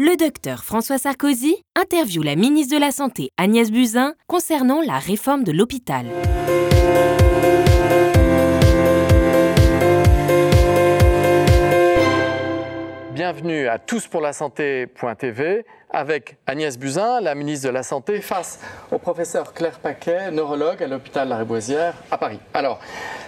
Le docteur François Sarkozy interviewe la ministre de la Santé Agnès Buzyn concernant la réforme de l'hôpital. Bienvenue à tous pour la santé.tv avec Agnès Buzyn, la ministre de la Santé, face au professeur Claire Paquet, neurologue à l'hôpital Lariboisière à Paris. Alors,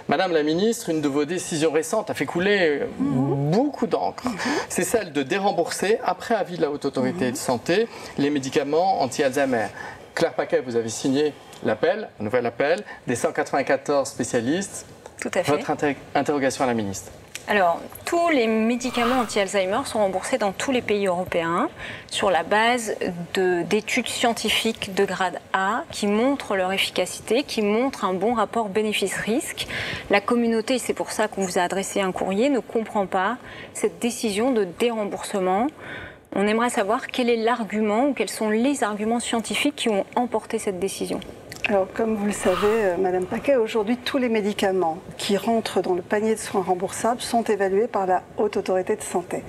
Madame la ministre, une de vos décisions récentes a fait couler beaucoup d'encre. C'est celle de dérembourser, après avis de la Haute Autorité de Santé, les médicaments anti-Alzheimer. Claire Paquet, vous avez signé l'appel, un nouvel appel, des 194 spécialistes. Tout à fait. Votre interrogation à la ministre alors, tous les médicaments anti-Alzheimer sont remboursés dans tous les pays européens sur la base d'études scientifiques de grade A qui montrent leur efficacité, qui montrent un bon rapport bénéfice-risque. La communauté, c'est pour ça qu'on vous a adressé un courrier, ne comprend pas cette décision de déremboursement. On aimerait savoir quel est l'argument ou quels sont les arguments scientifiques qui ont emporté cette décision. Alors, comme vous le savez, euh, Madame Paquet, aujourd'hui, tous les médicaments qui rentrent dans le panier de soins remboursables sont évalués par la Haute Autorité de Santé.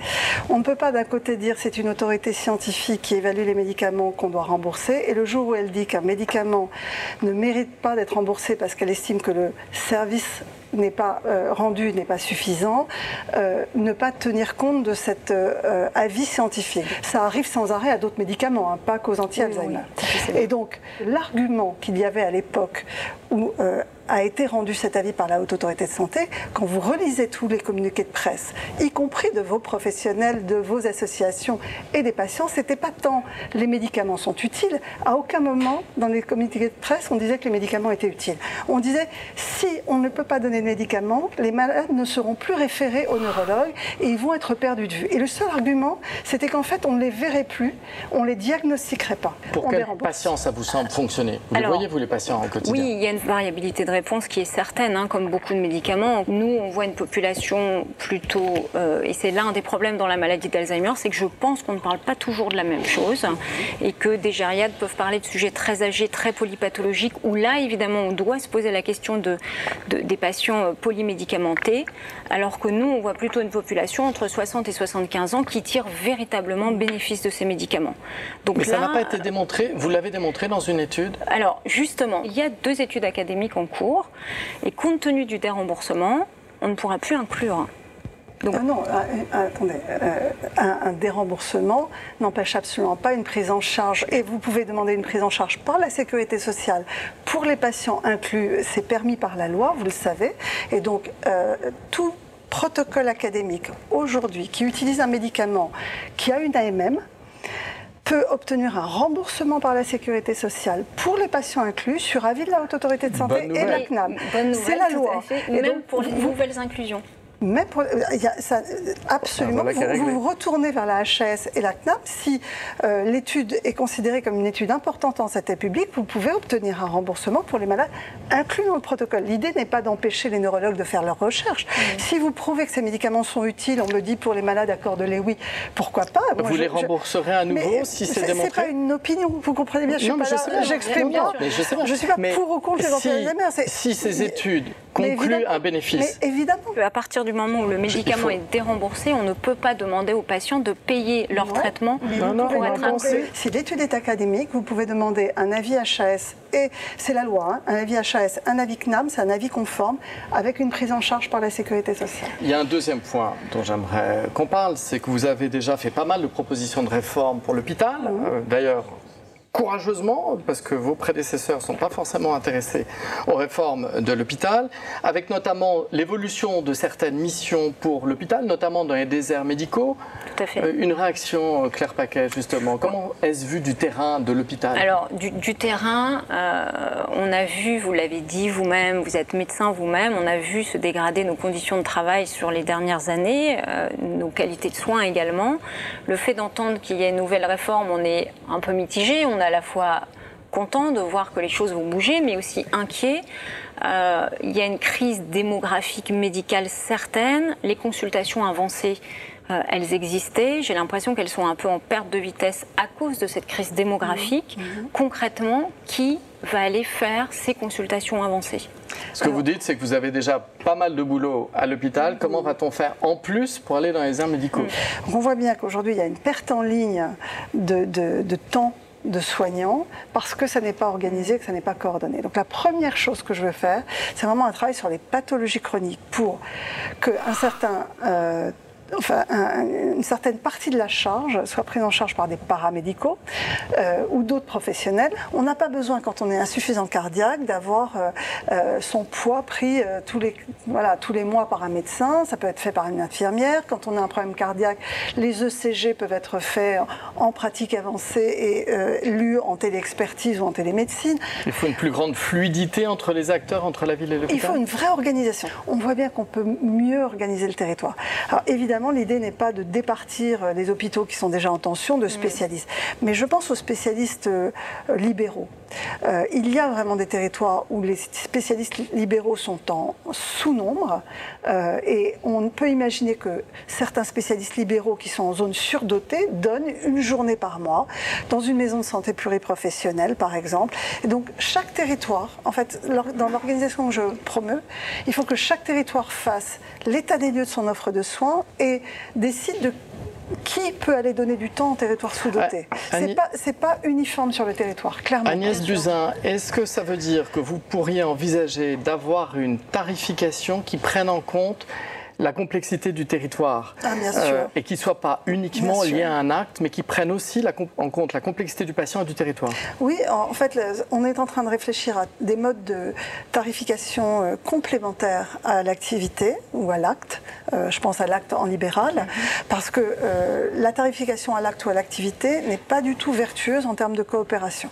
On ne peut pas d'un côté dire c'est une autorité scientifique qui évalue les médicaments qu'on doit rembourser, et le jour où elle dit qu'un médicament ne mérite pas d'être remboursé parce qu'elle estime que le service n'est pas euh, rendu n'est pas suffisant, euh, ne pas tenir compte de cet euh, avis scientifique. Ça arrive sans arrêt à d'autres médicaments, hein, pas qu'aux anti-Alzheimer. Et donc, l'argument qu'il y avait à l'époque où a été rendu cet avis par la Haute Autorité de Santé, quand vous relisez tous les communiqués de presse, y compris de vos professionnels, de vos associations et des patients, c'était pas tant les médicaments sont utiles. À aucun moment dans les communiqués de presse, on disait que les médicaments étaient utiles. On disait si on ne peut pas donner de médicaments, les malades ne seront plus référés aux neurologues et ils vont être perdus de vue. Et le seul argument, c'était qu'en fait, on ne les verrait plus, on les diagnostiquerait pas. Pour quels patients ça vous semble fonctionner? Vous les voyez, vous, les patients au quotidien? Oui, il y a une variabilité de réponse qui est certaine, hein, comme beaucoup de médicaments. Nous, on voit une population plutôt, euh, et c'est l'un des problèmes dans la maladie d'Alzheimer, c'est que je pense qu'on ne parle pas toujours de la même chose et que des gériades peuvent parler de sujets très âgés, très polypathologiques, où là, évidemment, on doit se poser la question de, des patients euh, polymédicamentés, alors que nous, on voit plutôt une population entre 60 et 75 ans qui tire véritablement bénéfice de ces médicaments. Donc Mais ça n'a pas été démontré, vous l'avez démontré dans une étude? Alors, justement, il y a deux études académiques en cours et compte tenu du déremboursement, on ne pourra plus inclure. Donc... Ah non, ah, ah, attendez, euh, un, déremboursement n'empêche absolument pas une prise en charge. Et vous pouvez demander une prise en charge par la sécurité sociale pour les patients inclus. C'est permis par la loi, vous le savez. Et donc, euh, tout protocole académique aujourd'hui qui utilise un médicament qui a une AMM, peut obtenir un remboursement par la sécurité sociale pour les patients inclus sur avis de la Haute Autorité de Santé et de la CNAM. C'est la loi. Et même pour les nouvelles inclusions ça, absolument, vous, vous, retournez vers la HAS et la CNAP. Si euh, l'étude est considérée comme une étude importante en santé publique, vous pouvez obtenir un remboursement pour les malades inclus dans le protocole. L'idée n'est pas d'empêcher les neurologues de faire leurs recherches. Mmh. Si vous prouvez que ces médicaments sont utiles, on me dit pour les malades, accordez-les oui, pourquoi pas? Vous les rembourserez à nouveau si c'est démontré C'est pas une opinion, vous comprenez bien, je suis pas j'exprime pas, je, ne suis pas pour ou contre les si, Si ces études concluent un bénéfice. Mais évidemment. À partir du moment où le médicament est déremboursé, on ne peut pas demander aux patients de payer leur traitement pour être inclus. Si l'étude est académique, vous pouvez demander un avis HAS, et c'est la loi, hein, un avis HAS, un avis CNAM, c'est un avis conforme, avec une prise en charge par la sécurité sociale. Il y a un deuxième point dont j'aimerais qu'on parle, c'est que vous avez déjà fait pas mal de propositions de réforme pour l'hôpital. Euh, d'ailleurs, courageusement, parce que vos prédécesseurs ne sont pas forcément intéressés aux réformes de l'hôpital, avec notamment l'évolution de certaines missions pour l'hôpital, notamment dans les déserts médicaux. Tout à fait. Euh, une réaction, euh, Claire Paquet, justement. Comment est-ce vu du terrain de l'hôpital? Alors, du, terrain, euh, on a vu, vous l'avez dit vous-même, vous êtes médecin vous-même, on a vu se dégrader nos conditions de travail sur les dernières années, nos qualités de soins également. Le fait d'entendre qu'il y a une nouvelle réforme, on est un peu mitigé. On à la fois content de voir que les choses vont bouger, mais aussi inquiet. Euh, il y a une crise démographique médicale certaine. Les consultations avancées, euh, elles existaient. J'ai l'impression qu'elles sont un peu en perte de vitesse à cause de cette crise démographique. Mmh. Mmh. Concrètement, qui va aller faire ces consultations avancées? Ce que vous dites, c'est que vous avez déjà pas mal de boulot à l'hôpital. Comment va-t-on faire en plus pour aller dans les aires médicaux? On voit bien qu'aujourd'hui, il y a une perte en ligne de, de temps de soignants parce que ça n'est pas organisé, que ça n'est pas coordonné. Donc la première chose que je veux faire, c'est vraiment un travail sur les pathologies chroniques pour qu'un certain euh, enfin, une certaine partie de la charge soit prise en charge par des paramédicaux euh, ou d'autres professionnels. On n'a pas besoin, quand on est insuffisant cardiaque, d'avoir euh, euh, son poids pris tous, les, voilà, tous les mois par un médecin. Ça peut être fait par une infirmière. Quand on a un problème cardiaque, les ECG peuvent être faits en pratique avancée et lus en téléexpertise ou en télémédecine. Il faut une plus grande fluidité entre les acteurs, entre la ville et l'hôpital? Il faut une vraie organisation. On voit bien qu'on peut mieux organiser le territoire. Alors évidemment, l'idée n'est pas de départir euh, les hôpitaux qui sont déjà en tension de spécialistes. Mais je pense aux spécialistes euh, libéraux. Euh, il y a vraiment des territoires où les spécialistes libéraux sont en sous-nombre et on peut imaginer que certains spécialistes libéraux qui sont en zone surdotée donnent une journée par mois dans une maison de santé pluriprofessionnelle par exemple. Et donc chaque territoire, en fait, dans l'organisation que je promeux, il faut que chaque territoire fasse l'état des lieux de son offre de soins et décide de qui peut aller donner du temps en territoire sous-doté ah, Ce n'est pas, uniforme sur le territoire, clairement. Agnès Buzyn, est-ce que ça veut dire que vous pourriez envisager d'avoir une tarification qui prenne en compte la complexité du territoire ah, euh, et qui ne soit pas uniquement lié à un acte, mais qui prenne aussi en compte la complexité du patient et du territoire. Oui, en fait, on est en train de réfléchir à des modes de tarification euh, complémentaires à l'activité ou à l'acte. Euh, je pense à l'acte en libéral, parce que la tarification à l'acte ou à l'activité n'est pas du tout vertueuse en termes de coopération.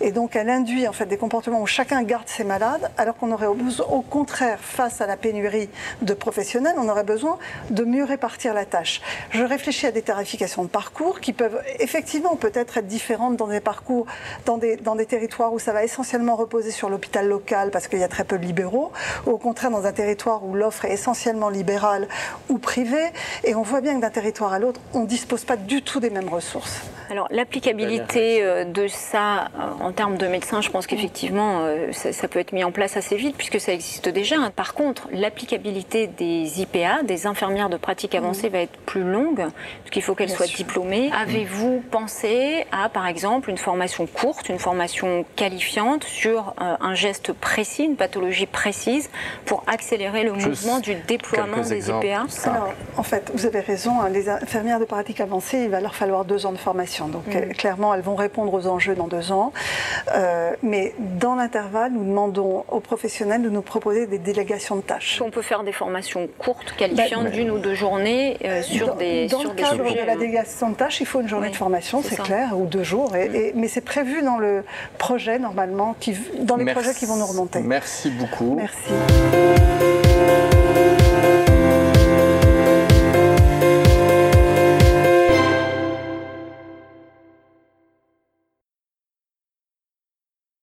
Et donc, elle induit en fait des comportements où chacun garde ses malades, alors qu'on aurait au contraire, face à la pénurie de professionnels, on aurait besoin de mieux répartir la tâche. Je réfléchis à des tarifications de parcours qui peuvent effectivement peut-être être différentes dans des parcours, dans des, dans des territoires où ça va essentiellement reposer sur l'hôpital local parce qu'il y a très peu de libéraux, ou au contraire dans un territoire où l'offre est essentiellement libérale ou privée. Et on voit bien que d'un territoire à l'autre, on ne dispose pas du tout des mêmes ressources. Alors l'applicabilité euh, de ça euh, en termes de médecins, je pense qu'effectivement euh, ça, peut être mis en place assez vite puisque ça existe déjà. Par contre, l'applicabilité des IPA, des infirmières de pratique avancée, mm. va être plus longue parce qu'il faut qu'elles soient diplômées. Avez-vous pensé à par exemple une formation courte, une formation qualifiante sur un geste précis, une pathologie précise pour accélérer le mouvement du déploiement des IPA Alors, en fait, vous avez raison. Hein, les infirmières de pratique avancée, il va leur falloir deux ans de formation. Donc mm. euh, clairement, elles vont répondre aux enjeux dans deux ans. Euh, mais dans l'intervalle, nous demandons aux professionnels de nous proposer des délégations de tâches. On peut faire des formations courtes, qualifiantes, bah, d'une ou deux journées euh, sur des Dans le cadre de la délégation de tâches, il faut une journée de formation, c'est clair, ou deux jours. Et, mais c'est prévu dans le projet, normalement, qui, dans les projets qui vont nous remonter. Merci beaucoup. Merci.